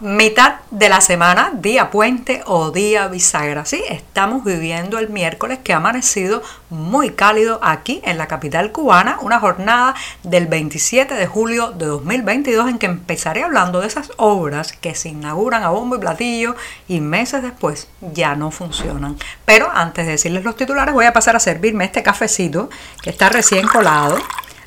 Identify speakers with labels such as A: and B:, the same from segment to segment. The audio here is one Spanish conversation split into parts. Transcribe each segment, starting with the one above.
A: Mitad de la semana, día puente o día bisagra. Sí, estamos viviendo el miércoles que ha amanecido muy cálido aquí en la capital cubana, una jornada del 27 de julio de 2022 en que empezaré hablando de esas obras que se inauguran a bombo y platillo y meses después ya no funcionan. Pero antes de decirles los titulares voy a pasar a servirme este cafecito que está recién colado.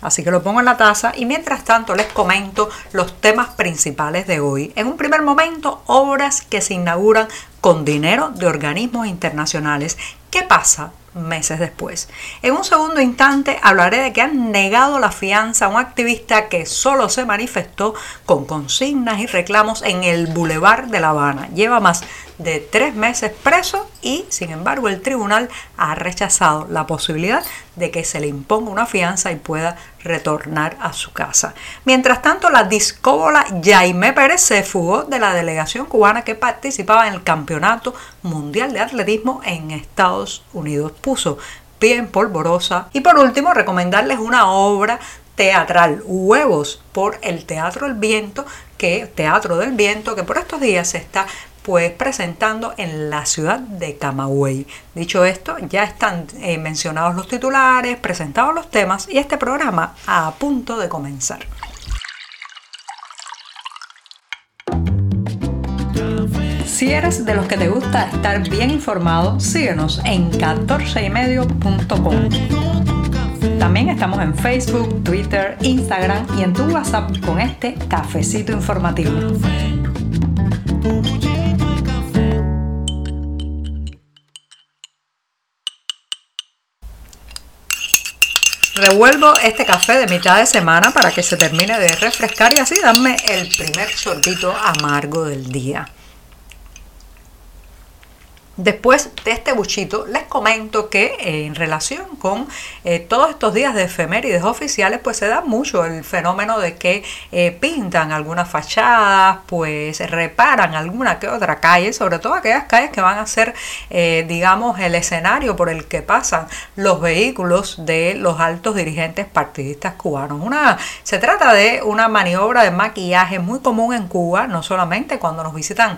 A: Así que lo pongo en la taza y mientras tanto les comento los temas principales de hoy. En un primer momento, obras que se inauguran con dinero de organismos internacionales. ¿Qué pasa meses después. En un segundo instante hablaré de que han negado la fianza a un activista que solo se manifestó con consignas y reclamos en el Boulevard de La Habana. Lleva más de tres meses preso y sin embargo el tribunal ha rechazado la posibilidad de que se le imponga una fianza y pueda retornar a su casa. Mientras tanto, la discóbola Jaime Pérez se fugó de la delegación cubana que participaba en el Campeonato Mundial de Atletismo en Estados Unidos. Puso bien polvorosa. Y por último, recomendarles una obra teatral, Huevos, por el Teatro del Viento, que Teatro del Viento, que por estos días se está pues presentando en la ciudad de Camagüey. Dicho esto, ya están eh, mencionados los titulares, presentados los temas y este programa a punto de comenzar. Si eres de los que te gusta estar bien informado, síguenos en 14ymedio.com. También estamos en Facebook, Twitter, Instagram y en tu WhatsApp con este cafecito informativo. Revuelvo este café de mitad de semana para que se termine de refrescar y así darme el primer sorbito amargo del día. Después de este buchito, les comento que eh, en relación con eh, todos estos días de efemérides oficiales, pues se da mucho el fenómeno de que eh, pintan algunas fachadas, pues reparan alguna que otra calle, sobre todo aquellas calles que van a ser, digamos, el escenario por el que pasan los vehículos de los altos dirigentes partidistas cubanos. Una, se trata de una maniobra de maquillaje muy común en Cuba, no solamente cuando nos visitan,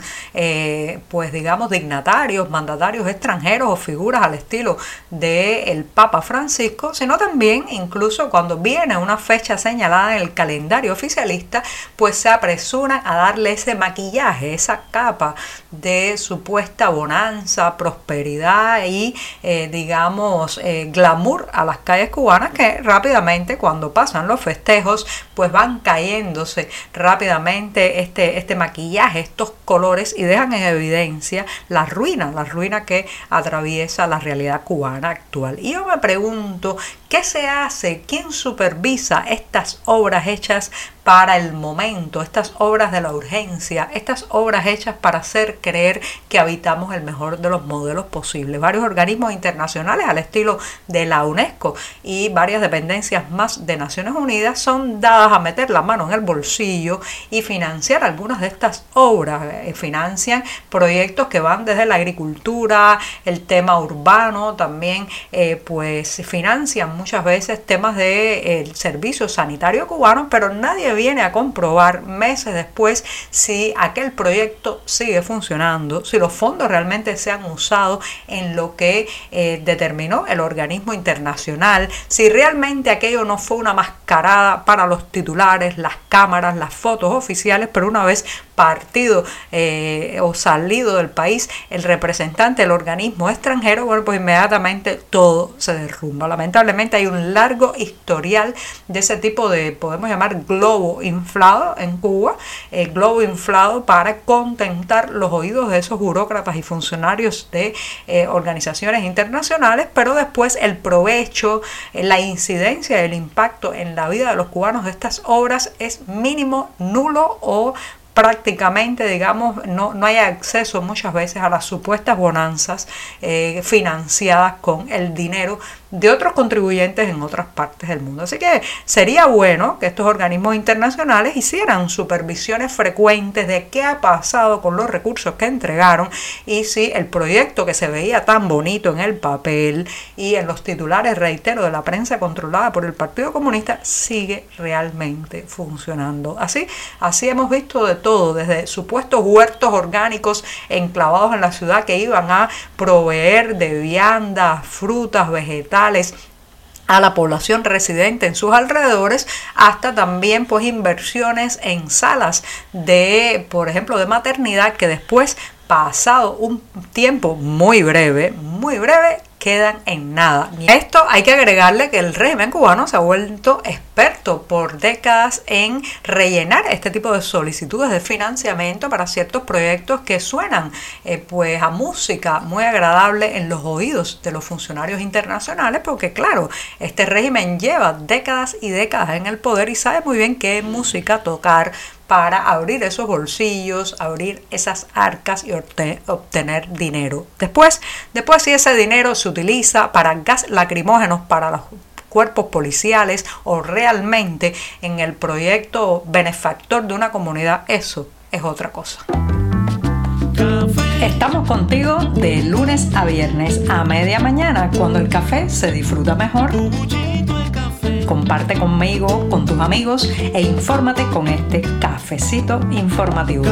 A: pues digamos, dignatarios, mandatarios extranjeros o figuras al estilo del Papa Francisco, sino también incluso cuando viene una fecha señalada en el calendario oficialista, pues se apresuran a darle ese maquillaje, esa capa de supuesta bonanza, prosperidad y eh, digamos eh, glamour a las calles cubanas que rápidamente cuando pasan los festejos pues van cayéndose rápidamente este, este maquillaje, estos colores y dejan en evidencia la ruina, ruina que atraviesa la realidad cubana actual. Y yo me pregunto, ¿qué se hace? ¿Quién supervisa estas obras hechas para el momento, estas obras de la urgencia, estas obras hechas para hacer creer que habitamos el mejor de los modelos posibles. Varios organismos internacionales al estilo de la UNESCO y varias dependencias más de Naciones Unidas son dadas a meter la mano en el bolsillo y financiar algunas de estas obras. Eh, financian proyectos que van desde la agricultura, el tema urbano, también eh, pues financian muchas veces temas de eh, servicio sanitario cubano, pero nadie viene a comprobar meses después si aquel proyecto sigue funcionando, si los fondos realmente se han usado en lo que eh, determinó el organismo internacional, si realmente aquello no fue una mascarada para los titulares, las cámaras, las fotos oficiales, pero una vez partido eh, o salido del país el representante del organismo extranjero, bueno, pues inmediatamente todo se derrumba. Lamentablemente hay un largo historial de ese tipo de, podemos llamar, globo inflado en Cuba, el globo inflado para contentar los oídos de esos burócratas y funcionarios de eh, organizaciones internacionales, pero después el provecho, eh, la incidencia, el impacto en la vida de los cubanos de estas obras es mínimo, nulo o prácticamente, digamos, no, no hay acceso muchas veces a las supuestas bonanzas eh, financiadas con el dinero de otros contribuyentes en otras partes del mundo. Así que sería bueno que estos organismos internacionales hicieran supervisiones frecuentes de qué ha pasado con los recursos que entregaron y si el proyecto que se veía tan bonito en el papel y en los titulares, reitero, de la prensa controlada por el Partido Comunista sigue realmente funcionando. Así, así hemos visto de todo, desde supuestos huertos orgánicos enclavados en la ciudad que iban a proveer de viandas, frutas, vegetales, a la población residente en sus alrededores, hasta también pues inversiones en salas de, por ejemplo, de maternidad que después pasado un tiempo muy breve, muy breve, quedan en nada. A esto hay que agregarle que el régimen cubano se ha vuelto experto por décadas en rellenar este tipo de solicitudes de financiamiento para ciertos proyectos que suenan eh, pues a música muy agradable en los oídos de los funcionarios internacionales porque claro, este régimen lleva décadas y décadas en el poder y sabe muy bien qué música tocar para abrir esos bolsillos, abrir esas arcas y obtener dinero. Después, después si ese dinero se utiliza para gas lacrimógenos para los cuerpos policiales o realmente en el proyecto benefactor de una comunidad, eso es otra cosa. Estamos contigo de lunes a viernes a media mañana cuando el café se disfruta mejor. Comparte conmigo, con tus amigos e infórmate con este cafecito informativo.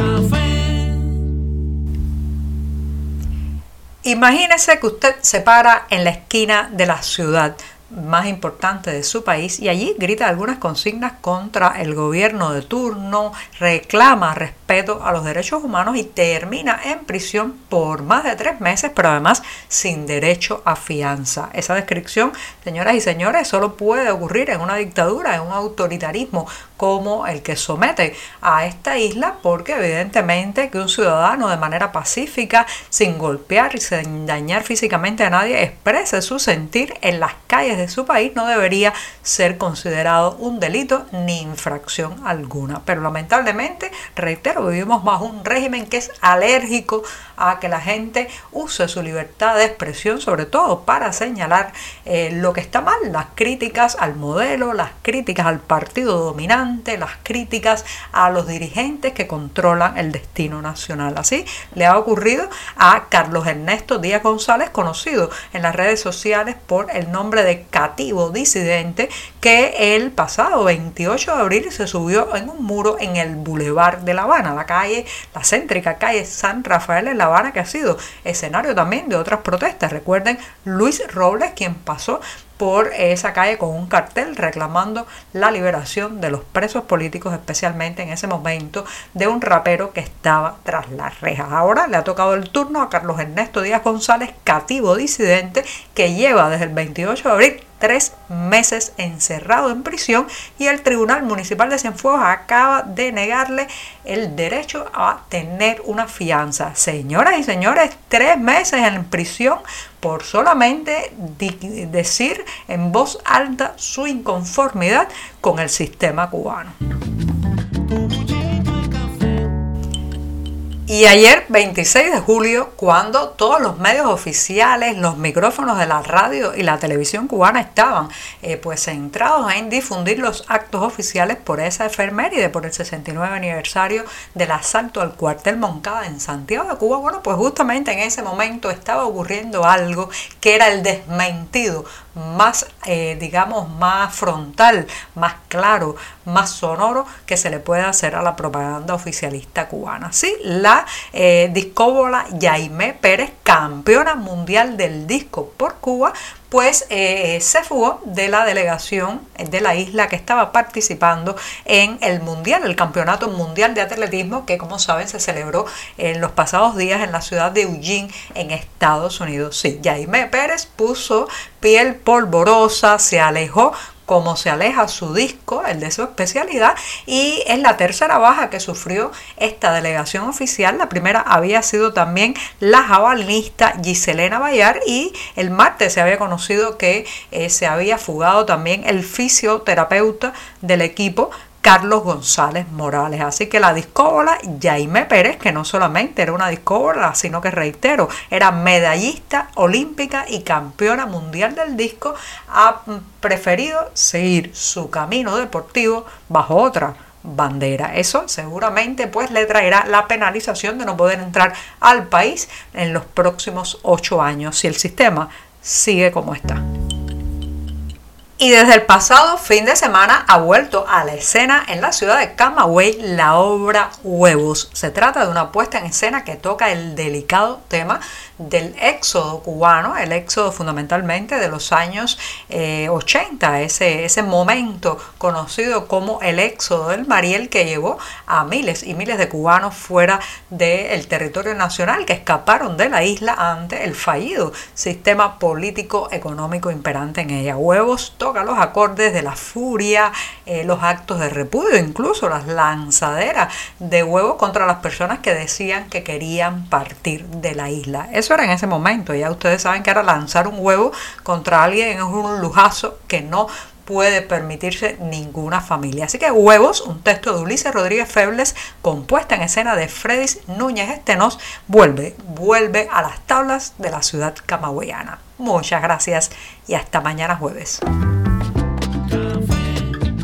A: Imagínese que usted se para en la esquina de la ciudad más importante de su país y allí grita algunas consignas contra el gobierno de turno, reclama respeto a los derechos humanos y termina en prisión por más de tres meses, pero además sin derecho a fianza. Esa descripción, señoras y señores, solo puede ocurrir en una dictadura, en un autoritarismo como el que somete a esta isla, porque evidentemente que un ciudadano de manera pacífica, sin golpear y sin dañar físicamente a nadie, exprese su sentir en las calles de su país no debería ser considerado un delito ni infracción alguna. Pero lamentablemente, reitero, vivimos bajo un régimen que es alérgico a que la gente use su libertad de expresión, sobre todo para señalar eh, lo que está mal, las críticas al modelo, las críticas al partido dominante, las críticas a los dirigentes que controlan el destino nacional. Así le ha ocurrido a Carlos Ernesto Díaz González, conocido en las redes sociales por el nombre de Cativo Disidente, que el pasado 28 de abril se subió en un muro en el Boulevard de La Habana, la calle, la céntrica calle San Rafael en La Habana, que ha sido escenario también de otras protestas. Recuerden, Luis Robles, quien pasó por esa calle con un cartel reclamando la liberación de los presos políticos, especialmente en ese momento de un rapero que estaba tras las rejas. Ahora le ha tocado el turno a Carlos Ernesto Díaz González, cativo disidente, que lleva desde el 28 de abril tres meses encerrado en prisión y el Tribunal Municipal de Cienfuegos acaba de negarle el derecho a tener una fianza. Señoras y señores, tres meses en prisión por solamente decir en voz alta su inconformidad con el sistema cubano. Y ayer, 26 de julio, cuando todos los medios oficiales, los micrófonos de la radio y la televisión cubana estaban eh, pues centrados en difundir los actos oficiales por esa efeméride, por el 69 aniversario del asalto al cuartel Moncada en Santiago de Cuba, bueno, pues justamente en ese momento estaba ocurriendo algo que era el desmentido más, eh, digamos, más frontal, más claro, más sonoro que se le puede hacer a la propaganda oficialista cubana. Sí, la eh, discóbola Jaime Pérez, campeona mundial del disco por Cuba, pues eh, se fugó de la delegación de la isla que estaba participando en el Mundial, el Campeonato Mundial de Atletismo, que como saben se celebró en los pasados días en la ciudad de Eugene, en Estados Unidos. Sí, Jaime Pérez puso piel polvorosa, se alejó como se aleja su disco, el de su especialidad, y es la tercera baja que sufrió esta delegación oficial. La primera había sido también la jabalista Giselena Bayar y el martes se había conocido que eh, se había fugado también el fisioterapeuta del equipo Carlos González Morales. Así que la discóbola Jaime Pérez, que no solamente era una discóbola, sino que reitero, era medallista olímpica y campeona mundial del disco, ha preferido seguir su camino deportivo bajo otra bandera. Eso seguramente pues le traerá la penalización de no poder entrar al país en los próximos ocho años si el sistema sigue como está. Y desde el pasado fin de semana ha vuelto a la escena en la ciudad de Camagüey la obra Huevos. Se trata de una puesta en escena que toca el delicado tema del éxodo cubano, el éxodo fundamentalmente de los años 80, eh, ese, ese momento conocido como el éxodo del Mariel que llevó a miles y miles de cubanos fuera del territorio nacional que escaparon de la isla ante el fallido sistema político económico imperante en ella. Huevos los acordes de la furia, eh, los actos de repudio, incluso las lanzaderas de huevos contra las personas que decían que querían partir de la isla. Eso en ese momento, ya ustedes saben que ahora lanzar un huevo contra alguien es un lujazo que no puede permitirse ninguna familia. Así que Huevos, un texto de Ulises Rodríguez Febles, compuesta en escena de Fredis Núñez Estenos, vuelve, vuelve a las tablas de la ciudad camagüeyana. Muchas gracias y hasta mañana jueves.